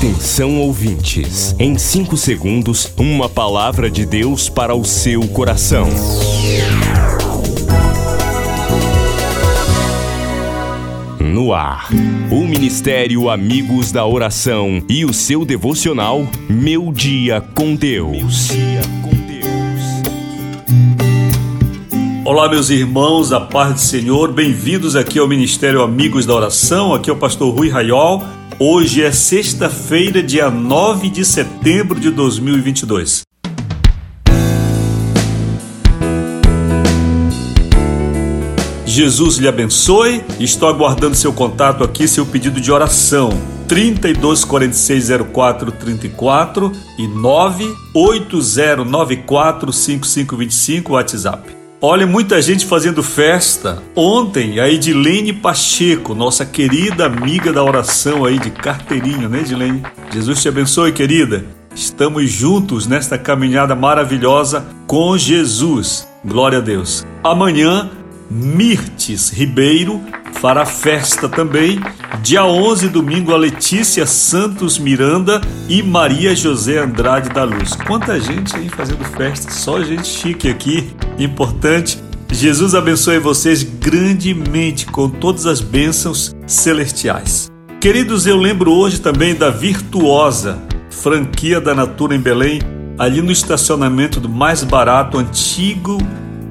Atenção ouvintes, em 5 segundos, uma palavra de Deus para o seu coração. No ar, o Ministério Amigos da Oração e o seu devocional Meu Dia com Deus. Olá, meus irmãos, a paz do Senhor, bem-vindos aqui ao Ministério Amigos da Oração. Aqui é o pastor Rui Raiol. Hoje é sexta-feira, dia 9 de setembro de 2022. Jesus lhe abençoe. Estou aguardando seu contato aqui, seu pedido de oração. 32 46 04 34 e 98094 5525 WhatsApp. Olha, muita gente fazendo festa. Ontem, a Edilene Pacheco, nossa querida amiga da oração aí de carteirinha, né, Edilene? Jesus te abençoe, querida. Estamos juntos nesta caminhada maravilhosa com Jesus. Glória a Deus. Amanhã, Mirtes Ribeiro fará festa também. Dia 11, domingo, a Letícia Santos Miranda e Maria José Andrade da Luz. Quanta gente aí fazendo festa, só gente chique aqui, importante. Jesus abençoe vocês grandemente com todas as bênçãos celestiais. Queridos, eu lembro hoje também da Virtuosa, franquia da Natura em Belém, ali no estacionamento do mais barato, antigo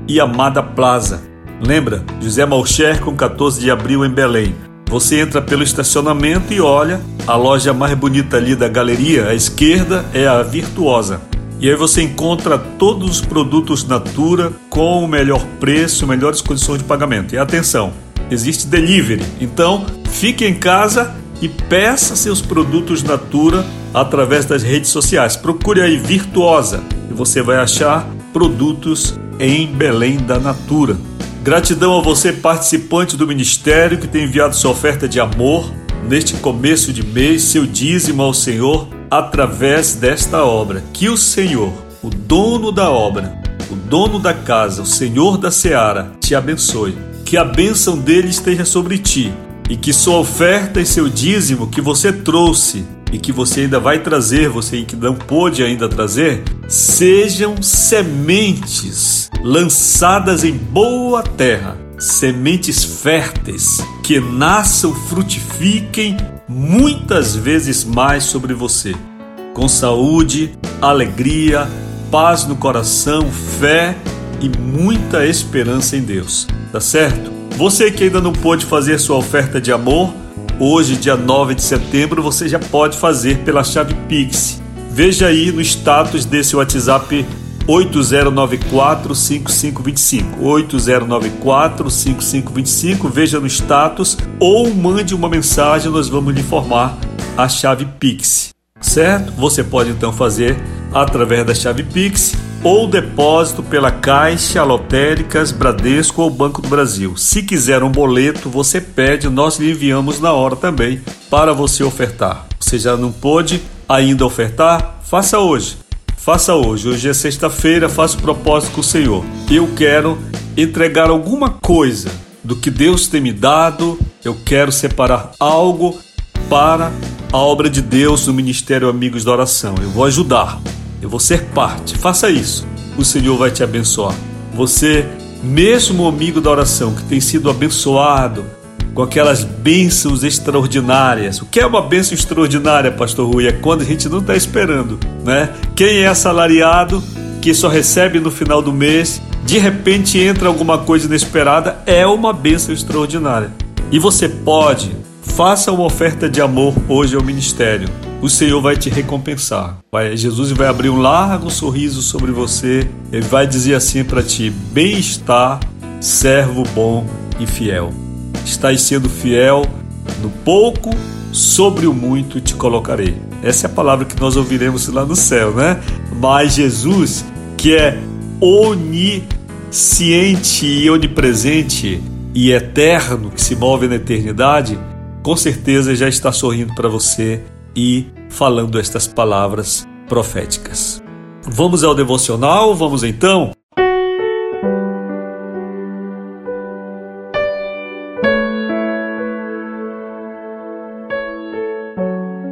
e amada Plaza. Lembra? José Malcher com 14 de abril em Belém. Você entra pelo estacionamento e olha, a loja mais bonita ali da galeria, à esquerda, é a Virtuosa. E aí você encontra todos os produtos Natura com o melhor preço, melhores condições de pagamento. E atenção, existe delivery. Então, fique em casa e peça seus produtos Natura através das redes sociais. Procure aí Virtuosa e você vai achar produtos em Belém da Natura. Gratidão a você, participante do ministério, que tem enviado sua oferta de amor neste começo de mês, seu dízimo ao Senhor através desta obra. Que o Senhor, o dono da obra, o dono da casa, o Senhor da seara, te abençoe. Que a bênção dele esteja sobre ti e que sua oferta e seu dízimo que você trouxe e que você ainda vai trazer, você que não pôde ainda trazer, sejam sementes lançadas em boa terra, sementes férteis que nasçam, frutifiquem muitas vezes mais sobre você, com saúde, alegria, paz no coração, fé e muita esperança em Deus. Tá certo? Você que ainda não pôde fazer sua oferta de amor, Hoje, dia 9 de setembro, você já pode fazer pela chave Pix. Veja aí no status desse WhatsApp 8094 5525. 8094 5525. Veja no status ou mande uma mensagem, nós vamos lhe informar a chave Pix. Certo? Você pode então fazer através da chave Pix ou depósito pela Caixa, Lotéricas, Bradesco ou Banco do Brasil. Se quiser um boleto, você pede, nós lhe enviamos na hora também para você ofertar. Você já não pôde ainda ofertar? Faça hoje. Faça hoje. Hoje é sexta-feira, faça o propósito com o Senhor. Eu quero entregar alguma coisa do que Deus tem me dado. Eu quero separar algo para a obra de Deus no Ministério Amigos da Oração. Eu vou ajudar. Eu vou ser parte. Faça isso. O Senhor vai te abençoar. Você, mesmo amigo da oração, que tem sido abençoado com aquelas bênçãos extraordinárias. O que é uma bênção extraordinária, Pastor Rui? É quando a gente não está esperando, né? Quem é assalariado, que só recebe no final do mês, de repente entra alguma coisa inesperada, é uma bênção extraordinária. E você pode, faça uma oferta de amor hoje ao ministério o Senhor vai te recompensar. Vai, Jesus vai abrir um largo sorriso sobre você. Ele vai dizer assim para ti: bem-estar, servo bom e fiel. Estás sendo fiel no pouco, sobre o muito te colocarei. Essa é a palavra que nós ouviremos lá no céu, né? Mas Jesus, que é onisciente e onipresente e eterno, que se move na eternidade, com certeza já está sorrindo para você e falando estas palavras proféticas. Vamos ao devocional? Vamos então?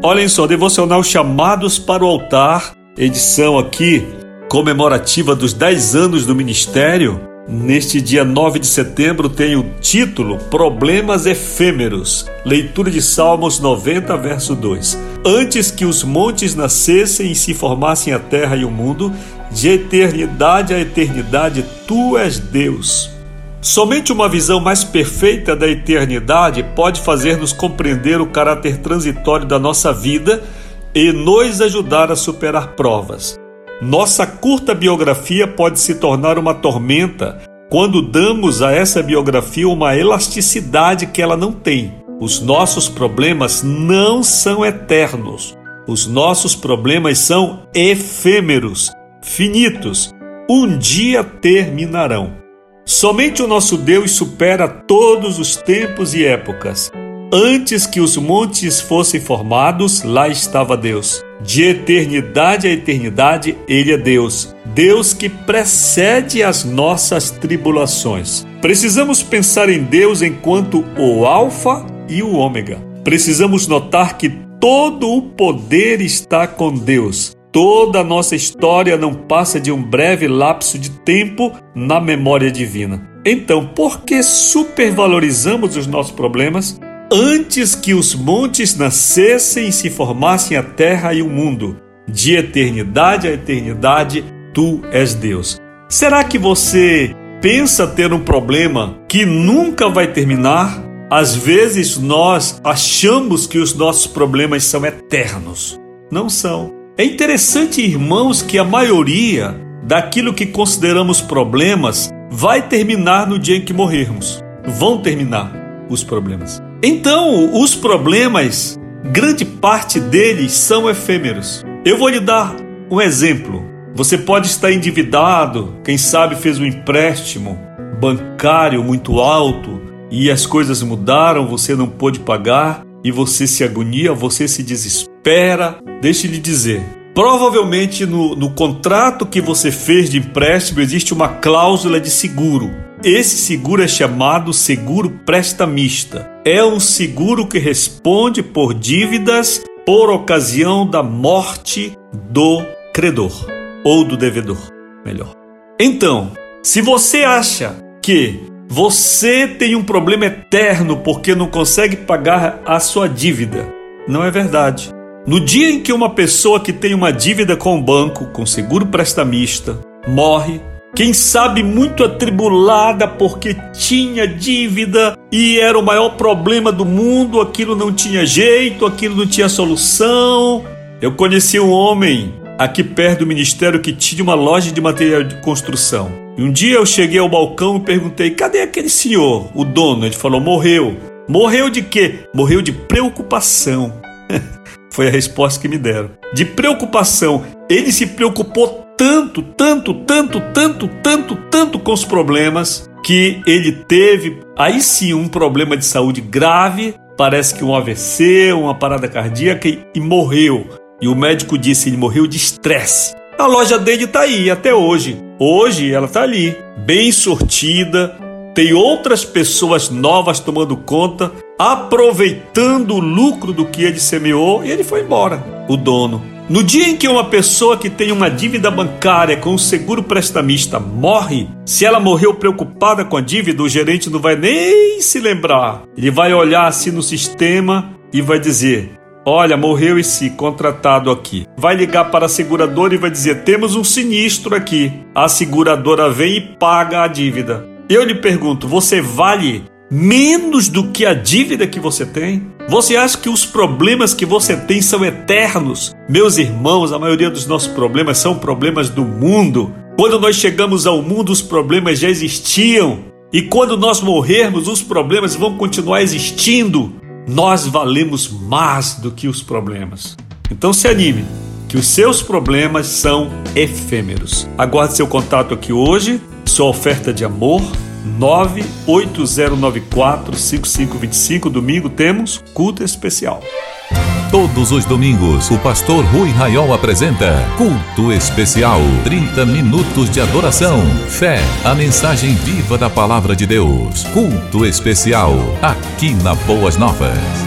Olhem só, devocional Chamados para o Altar, edição aqui comemorativa dos 10 anos do ministério. Neste dia 9 de setembro tem o título Problemas Efêmeros. Leitura de Salmos 90, verso 2. Antes que os montes nascessem e se formassem a terra e o mundo, de eternidade a eternidade, tu és Deus. Somente uma visão mais perfeita da eternidade pode fazer-nos compreender o caráter transitório da nossa vida e nos ajudar a superar provas. Nossa curta biografia pode se tornar uma tormenta quando damos a essa biografia uma elasticidade que ela não tem. Os nossos problemas não são eternos. Os nossos problemas são efêmeros, finitos. Um dia terminarão. Somente o nosso Deus supera todos os tempos e épocas. Antes que os montes fossem formados, lá estava Deus. De eternidade a eternidade, Ele é Deus. Deus que precede as nossas tribulações. Precisamos pensar em Deus enquanto o Alfa e o Ômega. Precisamos notar que todo o poder está com Deus. Toda a nossa história não passa de um breve lapso de tempo na memória divina. Então, por que supervalorizamos os nossos problemas antes que os montes nascessem e se formassem a terra e o mundo? De eternidade a eternidade, tu és Deus. Será que você pensa ter um problema que nunca vai terminar? Às vezes nós achamos que os nossos problemas são eternos. Não são. É interessante, irmãos, que a maioria daquilo que consideramos problemas vai terminar no dia em que morrermos. Vão terminar os problemas. Então, os problemas, grande parte deles são efêmeros. Eu vou lhe dar um exemplo. Você pode estar endividado, quem sabe fez um empréstimo bancário muito alto e as coisas mudaram, você não pôde pagar e você se agonia, você se desespera, Deixe-lhe dizer: provavelmente no, no contrato que você fez de empréstimo existe uma cláusula de seguro. Esse seguro é chamado seguro prestamista. É um seguro que responde por dívidas por ocasião da morte do credor ou do devedor, melhor. Então, se você acha que você tem um problema eterno porque não consegue pagar a sua dívida, não é verdade. No dia em que uma pessoa que tem uma dívida com o banco, com seguro prestamista, morre, quem sabe muito atribulada porque tinha dívida e era o maior problema do mundo, aquilo não tinha jeito, aquilo não tinha solução. Eu conheci um homem aqui perto do ministério que tinha uma loja de material de construção. E um dia eu cheguei ao balcão e perguntei: cadê aquele senhor, o dono? Ele falou: morreu. Morreu de quê? Morreu de preocupação. Foi a resposta que me deram. De preocupação. Ele se preocupou tanto, tanto, tanto, tanto, tanto, tanto com os problemas que ele teve aí sim um problema de saúde grave, parece que um AVC, uma parada cardíaca e, morreu. E o médico disse ele morreu de estresse. A loja dele está aí até hoje. Hoje ela está ali, bem sortida, tem outras pessoas novas tomando conta, aproveitando o lucro do que ele semeou e ele foi embora, o dono. No dia em que uma pessoa que tem uma dívida bancária com o seguro prestamista morre, se ela morreu preocupada com a dívida, o gerente não vai nem se lembrar. Ele vai olhar assim no sistema e vai dizer: Olha, morreu esse contratado aqui. Vai ligar para a seguradora e vai dizer: Temos um sinistro aqui. A seguradora vem e paga a dívida. Eu lhe pergunto: você vale menos do que a dívida que você tem? Você acha que os problemas que você tem são eternos? Meus irmãos, a maioria dos nossos problemas são problemas do mundo. Quando nós chegamos ao mundo, os problemas já existiam. E quando nós morrermos, os problemas vão continuar existindo. Nós valemos mais do que os problemas. Então se anime, que os seus problemas são efêmeros. Aguarde seu contato aqui hoje sua oferta de amor 980945525. Domingo temos culto especial. Todos os domingos, o pastor Rui Raiol apresenta Culto Especial. 30 minutos de adoração, fé, a mensagem viva da palavra de Deus. Culto Especial, aqui na Boas Novas.